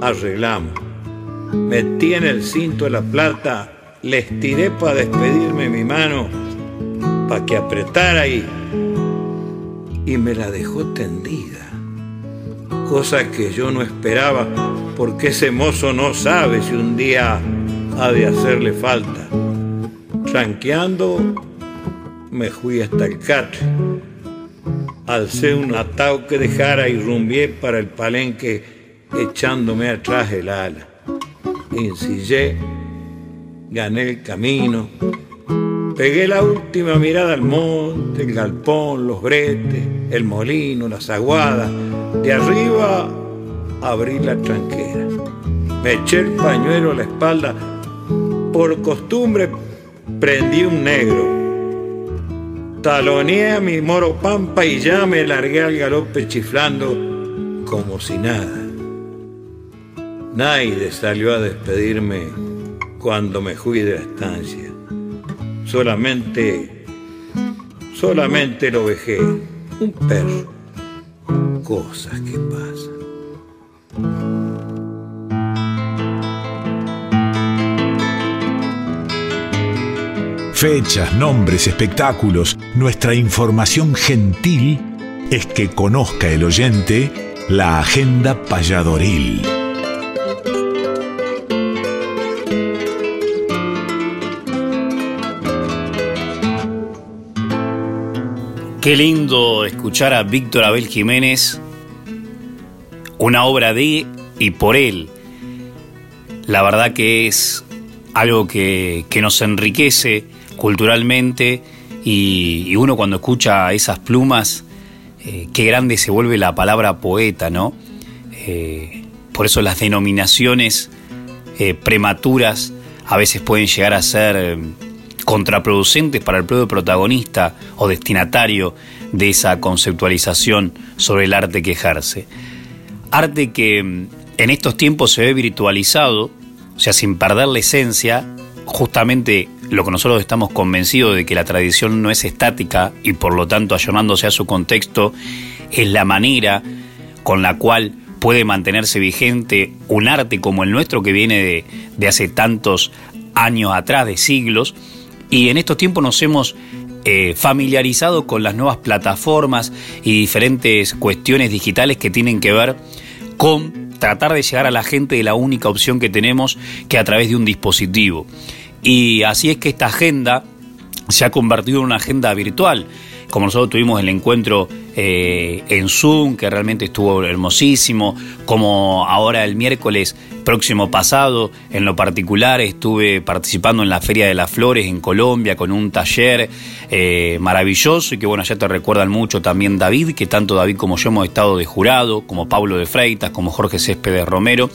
arreglamos. Metí en el cinto de la plata les tiré para despedirme mi mano, para que apretara y, y me la dejó tendida. Cosa que yo no esperaba, porque ese mozo no sabe si un día ha de hacerle falta. Tranqueando, me fui hasta el catre. Alcé un atao que dejara y rumbié para el palenque echándome atrás el ala. Ensillé gané el camino, pegué la última mirada al monte, el galpón, los bretes, el molino, las aguadas, de arriba abrí la tranquera, me eché el pañuelo a la espalda, por costumbre prendí un negro, taloneé a mi moro pampa y ya me largué al galope chiflando como si nada. Naide salió a despedirme cuando me fui de la estancia. Solamente, solamente lo vejé, un perro. Cosas que pasan. Fechas, nombres, espectáculos, nuestra información gentil es que conozca el oyente la agenda payadoril. Qué lindo escuchar a Víctor Abel Jiménez una obra de y por él. La verdad que es algo que, nos enriquece culturalmente y, uno cuando escucha esas plumas, eh, qué grande se vuelve la palabra poeta, ¿no? Eh, por eso las denominaciones eh, prematuras a veces pueden llegar a ser contraproducentes para el propio protagonista o destinatario de esa conceptualización sobre el arte que ejerce. Arte que mm, en estos tiempos se ve virtualizado, o sea, sin perder la esencia, justamente lo que nosotros estamos convencidos de que la tradición no es estática y por lo tanto ayornándose a su contexto es la manera con la cual puede mantenerse vigente un arte como el nuestro que viene de, de hace tantos años atrás, de siglos, y en estos tiempos nos hemos eh, familiarizado con las nuevas plataformas y diferentes cuestiones digitales que tienen que ver con tratar de llegar a la gente de la única opción que tenemos, que a través de un dispositivo. Y así es que esta agenda se ha convertido en una agenda virtual como nosotros tuvimos el encuentro eh, en Zoom, que realmente estuvo hermosísimo, como ahora el miércoles próximo pasado, en lo particular, estuve participando en la Feria de las Flores en Colombia con un taller eh, maravilloso y que bueno, ya te recuerdan mucho también David, que tanto David como yo hemos estado de jurado, como Pablo de Freitas, como Jorge Céspedes Romero,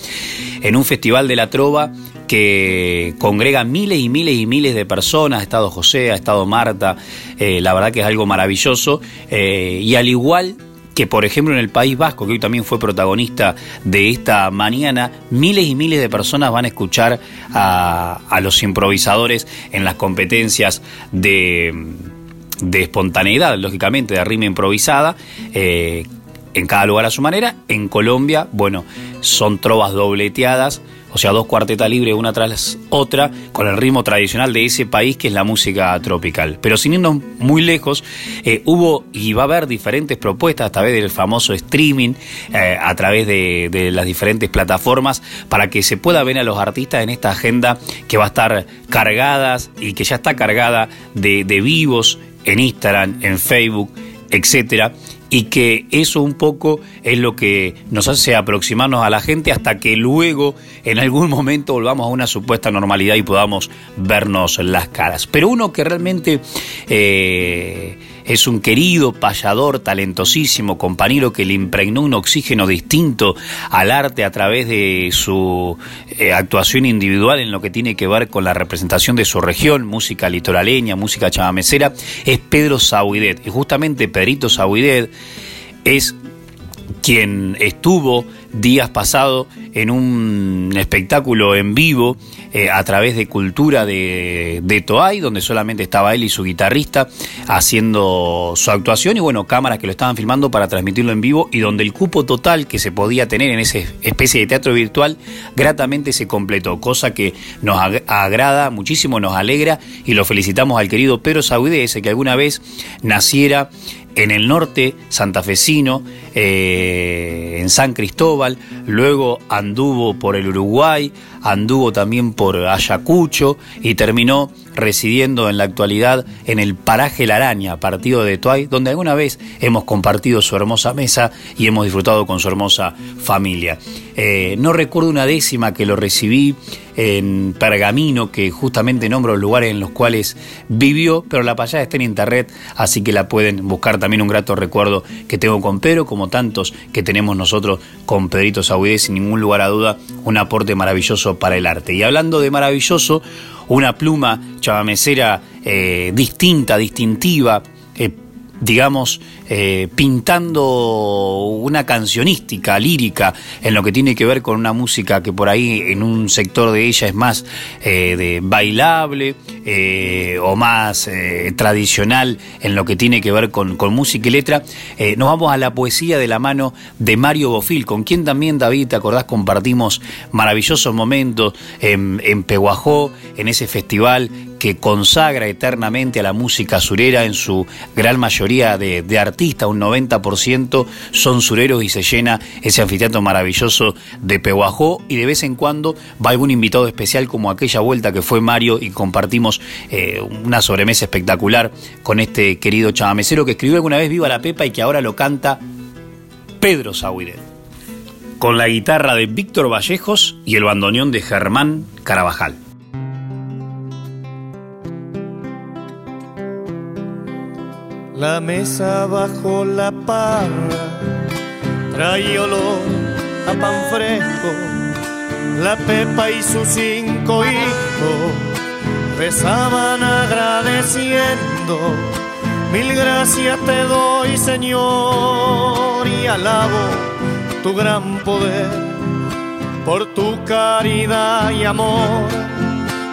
en un festival de la trova que congrega miles y miles y miles de personas, ha estado José, ha estado Marta, eh, la verdad que es algo maravilloso, eh, y al igual que por ejemplo en el País Vasco, que hoy también fue protagonista de esta mañana, miles y miles de personas van a escuchar a, los improvisadores en las competencias de, de espontaneidad, lógicamente, de rima improvisada, eh, en cada lugar a su manera. En Colombia, bueno, son trovas dobleteadas o sea, dos cuartetas libres una tras otra, con el ritmo tradicional de ese país que es la música tropical. Pero sin irnos muy lejos, eh, hubo y va a haber diferentes propuestas a través del famoso streaming, eh, a través de, las diferentes plataformas, para que se pueda ver a los artistas en esta agenda que va a estar cargada y que ya está cargada de, de vivos en Instagram, en Facebook, etcétera y que eso un poco es lo que nos hace aproximarnos a la gente hasta que luego en algún momento volvamos a una supuesta normalidad y podamos vernos las caras. Pero uno que realmente eh, es un querido payador talentosísimo, compañero que le impregnó un oxígeno distinto al arte a través de su eh, actuación individual en lo que tiene que ver con la representación de su región, música litoraleña, música chamamecera, es Pedro Sauidet. Y justamente Pedrito Sauidet es quien estuvo días pasados en un espectáculo en vivo eh, a través de Cultura de, de Toay, donde solamente estaba él y su guitarrista haciendo su actuación y bueno, cámaras que lo estaban filmando para transmitirlo en vivo y donde el cupo total que se podía tener en esa especie de teatro virtual gratamente se completó, cosa que nos agrada muchísimo, nos alegra y lo felicitamos al querido Pedro Saudé, ese que alguna vez naciera en el norte santafesino, eh, en San Cristóbal, luego anduvo por el Uruguay, anduvo también por Ayacucho y terminó residiendo en la actualidad en el paraje La Araña, partido de Tuay, donde alguna vez hemos compartido su hermosa mesa y hemos disfrutado con su hermosa familia. Eh, no recuerdo una décima que lo recibí en Pergamino, que justamente nombro los lugares en los cuales vivió, pero la payada está en internet, así que la pueden buscar también un grato recuerdo que tengo con Pedro, como tantos que tenemos nosotros con Pedrito Saudé, sin ningún lugar a duda, un aporte maravilloso para el arte. Y hablando de maravilloso, una pluma chavamecera eh, distinta, distintiva, digamos, eh, pintando una cancionística lírica en lo que tiene que ver con una música que por ahí en un sector de ella es más eh, de bailable eh, o más tradicional en lo que tiene que ver con, música y letra, nos vamos a la poesía de la mano de Mario Bofil, con quien también David, te acordás, compartimos maravillosos momentos en, en Peguajó, en ese festival que consagra eternamente a la música surera en su gran mayoría de, artistas, un 90% son sureros y se llena ese anfiteatro maravilloso de Pehuajó y de vez en cuando va algún invitado especial como aquella vuelta que fue Mario y compartimos eh, una sobremesa espectacular con este querido chamamecero que escribió alguna vez Viva la Pepa y que ahora lo canta Pedro Sauidet. con la guitarra de Víctor Vallejos y el bandoneón de Germán Carabajal. La mesa bajo la parra trae olor a pan fresco. La Pepa y sus cinco hijos rezaban agradeciendo. Mil gracias te doy, Señor, y alabo tu gran poder por tu caridad y amor.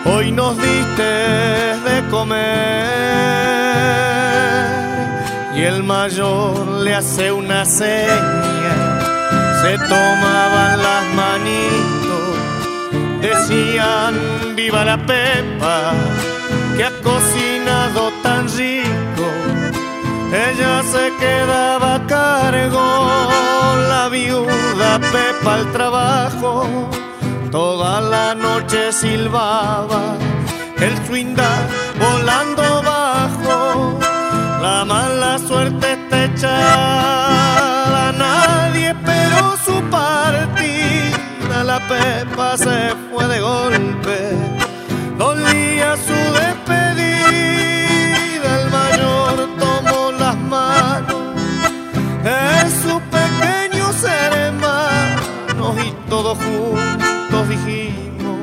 Hoy nos diste de comer y el mayor le hace una seña, se tomaban las manitos, decían viva la Pepa, que ha cocinado tan rico, ella se quedaba a cargo, la viuda Pepa al trabajo, toda la noche silbaba, el swinda volando bajo la mala suerte está echada, nadie esperó su partida. La Pepa se fue de golpe, dolía su despedida. El mayor tomó las manos de su pequeño hermanos y todos juntos dijimos: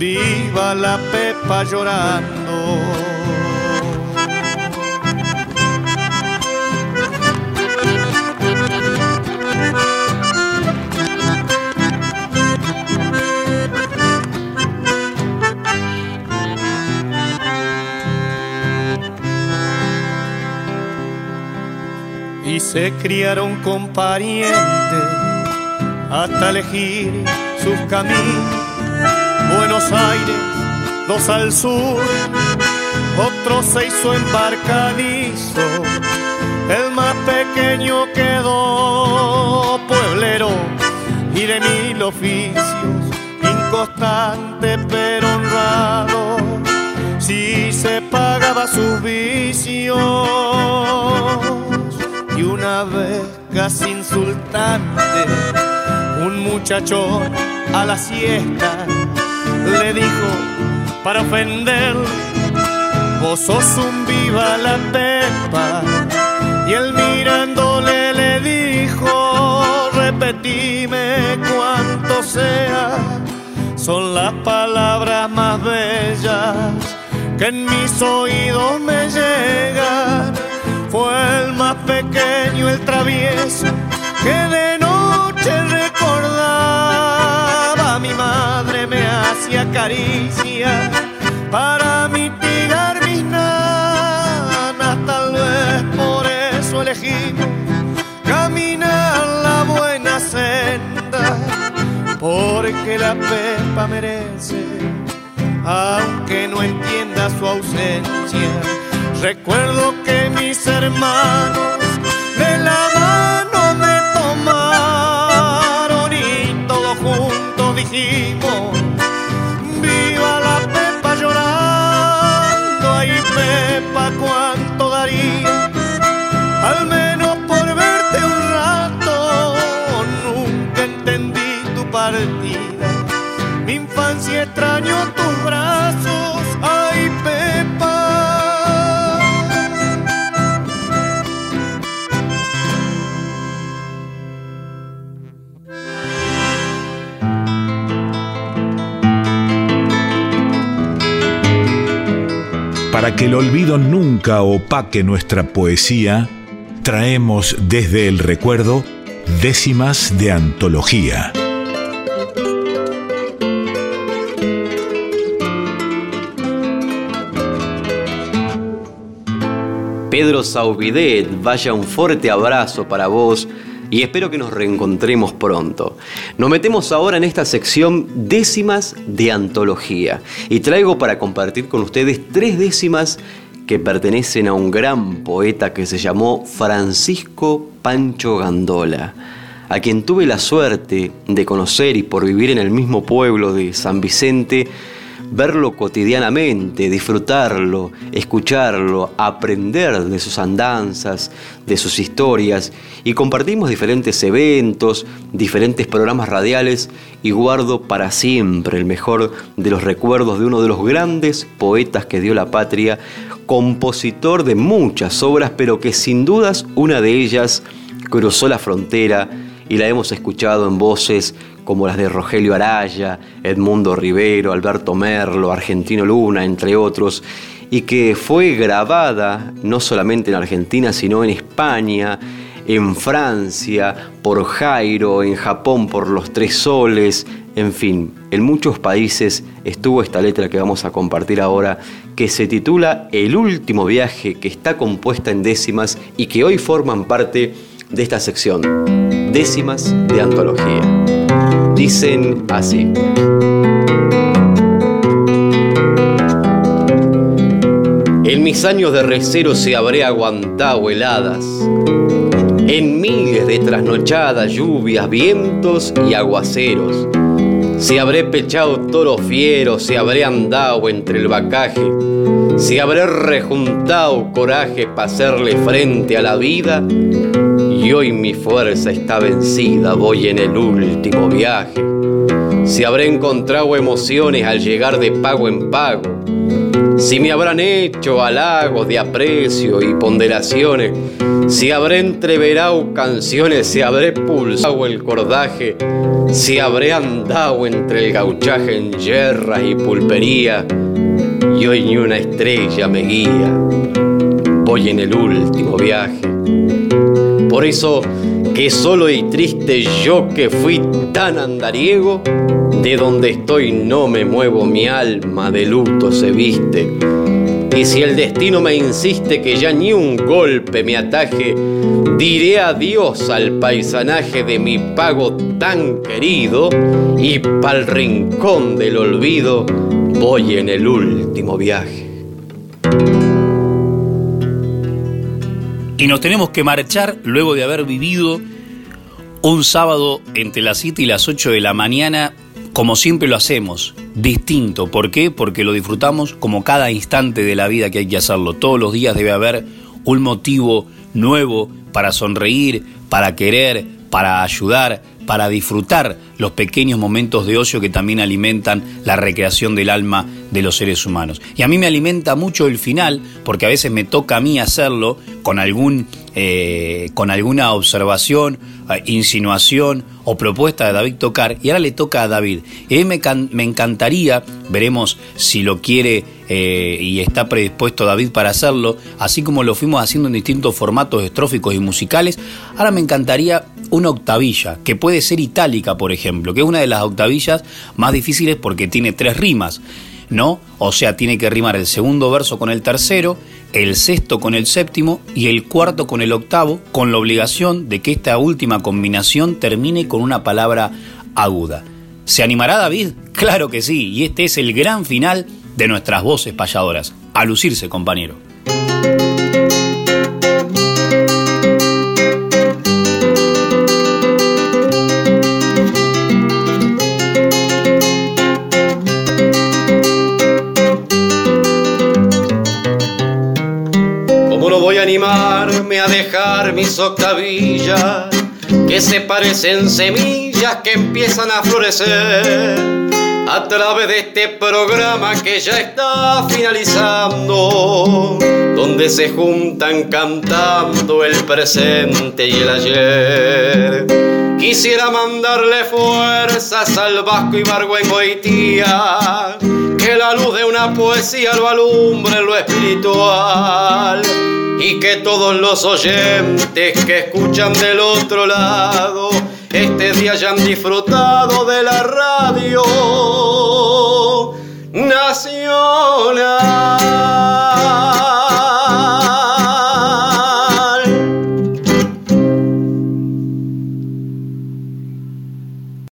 Viva la Pepa llorando. Se criaron con parientes hasta elegir sus caminos. Buenos Aires, dos al sur, otro se hizo embarcadizo, el más pequeño quedó pueblero y de mil oficios, inconstante pero honrado, si se pagaba sus vicios una vez casi insultante, un muchachón a la siesta le dijo para ofender, vos sos un viva la pepa. Y él mirándole le dijo, repetime cuanto sea, son las palabras más bellas que en mis oídos me llegan fue el más pequeño, el travieso, que de noche recordaba. Mi madre me hacía caricia para mitigar mis nanas. Tal vez por eso elegimos caminar la buena senda, porque la pepa merece, aunque no entienda su ausencia Recuerdo que mis hermanos de la mano me tomaron y todos juntos dijimos, viva la Pepa llorando, ay Pepa cuánto daría, al menos por verte un rato, nunca entendí tu partida, mi infancia extraño tus brazos, Que el olvido nunca opaque nuestra poesía, traemos desde el recuerdo décimas de antología. Pedro Saubidet, vaya un fuerte abrazo para vos y espero que nos reencontremos pronto. Nos metemos ahora en esta sección décimas de antología. Y traigo para compartir con ustedes tres décimas que pertenecen a un gran poeta que se llamó Francisco Pancho Gandola, a quien tuve la suerte de conocer y por vivir en el mismo pueblo de San Vicente, verlo cotidianamente, disfrutarlo, escucharlo, aprender de sus andanzas, de sus historias. Y compartimos diferentes eventos, diferentes programas radiales y guardo para siempre el mejor de los recuerdos de uno de los grandes poetas que dio la patria, compositor de muchas obras, pero que sin dudas una de ellas cruzó la frontera y la hemos escuchado en voces como las de Rogelio Araya, Edmundo Rivero, Alberto Merlo, Argentino Luna, entre otros, y que fue grabada no solamente en Argentina, sino en España, en Francia, por Jairo, en Japón por Los Tres Soles, en fin, en muchos países estuvo esta letra que vamos a compartir ahora, que se titula El último viaje, que está compuesta en décimas y que hoy forman parte de esta sección, décimas de antología. Dicen así. En mis años de recero se habré aguantado heladas, en miles de trasnochadas lluvias, vientos y aguaceros. Se habré pechado toros fieros, se habré andado entre el bacaje, se habré rejuntado coraje para hacerle frente a la vida y hoy mi fuerza está vencida, voy en el último viaje. Si habré encontrado emociones al llegar de pago en pago, si me habrán hecho halagos de aprecio y ponderaciones, si habré entreverado canciones, si habré pulsado el cordaje, si habré andado entre el gauchaje en yerras y pulpería, y hoy ni una estrella me guía, voy en el último viaje. Por eso que solo y triste yo que fui tan andariego, de donde estoy no me muevo, mi alma de luto se viste. Y si el destino me insiste que ya ni un golpe me ataje, diré adiós al paisanaje de mi pago tan querido y pa'l rincón del olvido voy en el último viaje. Y nos tenemos que marchar luego de haber vivido un sábado entre las 7 y las 8 de la mañana, como siempre lo hacemos, distinto. ¿Por qué? Porque lo disfrutamos como cada instante de la vida que hay que hacerlo. Todos los días debe haber un motivo nuevo para sonreír, para querer, para ayudar, para disfrutar los pequeños momentos de ocio que también alimentan la recreación del alma de los seres humanos. Y a mí me alimenta mucho el final, porque a veces me toca a mí hacerlo con, algún, eh, con alguna observación, eh, insinuación o propuesta de David Tocar, y ahora le toca a David. Y a mí me, me encantaría, veremos si lo quiere eh, y está predispuesto David para hacerlo, así como lo fuimos haciendo en distintos formatos estróficos y musicales, ahora me encantaría una octavilla, que puede ser itálica, por ejemplo, que es una de las octavillas más difíciles porque tiene tres rimas. ¿no? O sea, tiene que rimar el segundo verso con el tercero, el sexto con el séptimo y el cuarto con el octavo, con la obligación de que esta última combinación termine con una palabra aguda. ¿Se animará David? Claro que sí, y este es el gran final de nuestras voces payadoras. A lucirse, compañero. Dejar mis octavillas que se parecen semillas que empiezan a florecer a través de este programa que ya está finalizando, donde se juntan cantando el presente y el ayer. Quisiera mandarle fuerzas al Vasco y Margo en Goitía, que la luz de una poesía lo alumbre lo espiritual y que todos los oyentes que escuchan del otro lado este día ya han disfrutado de la radio nacional.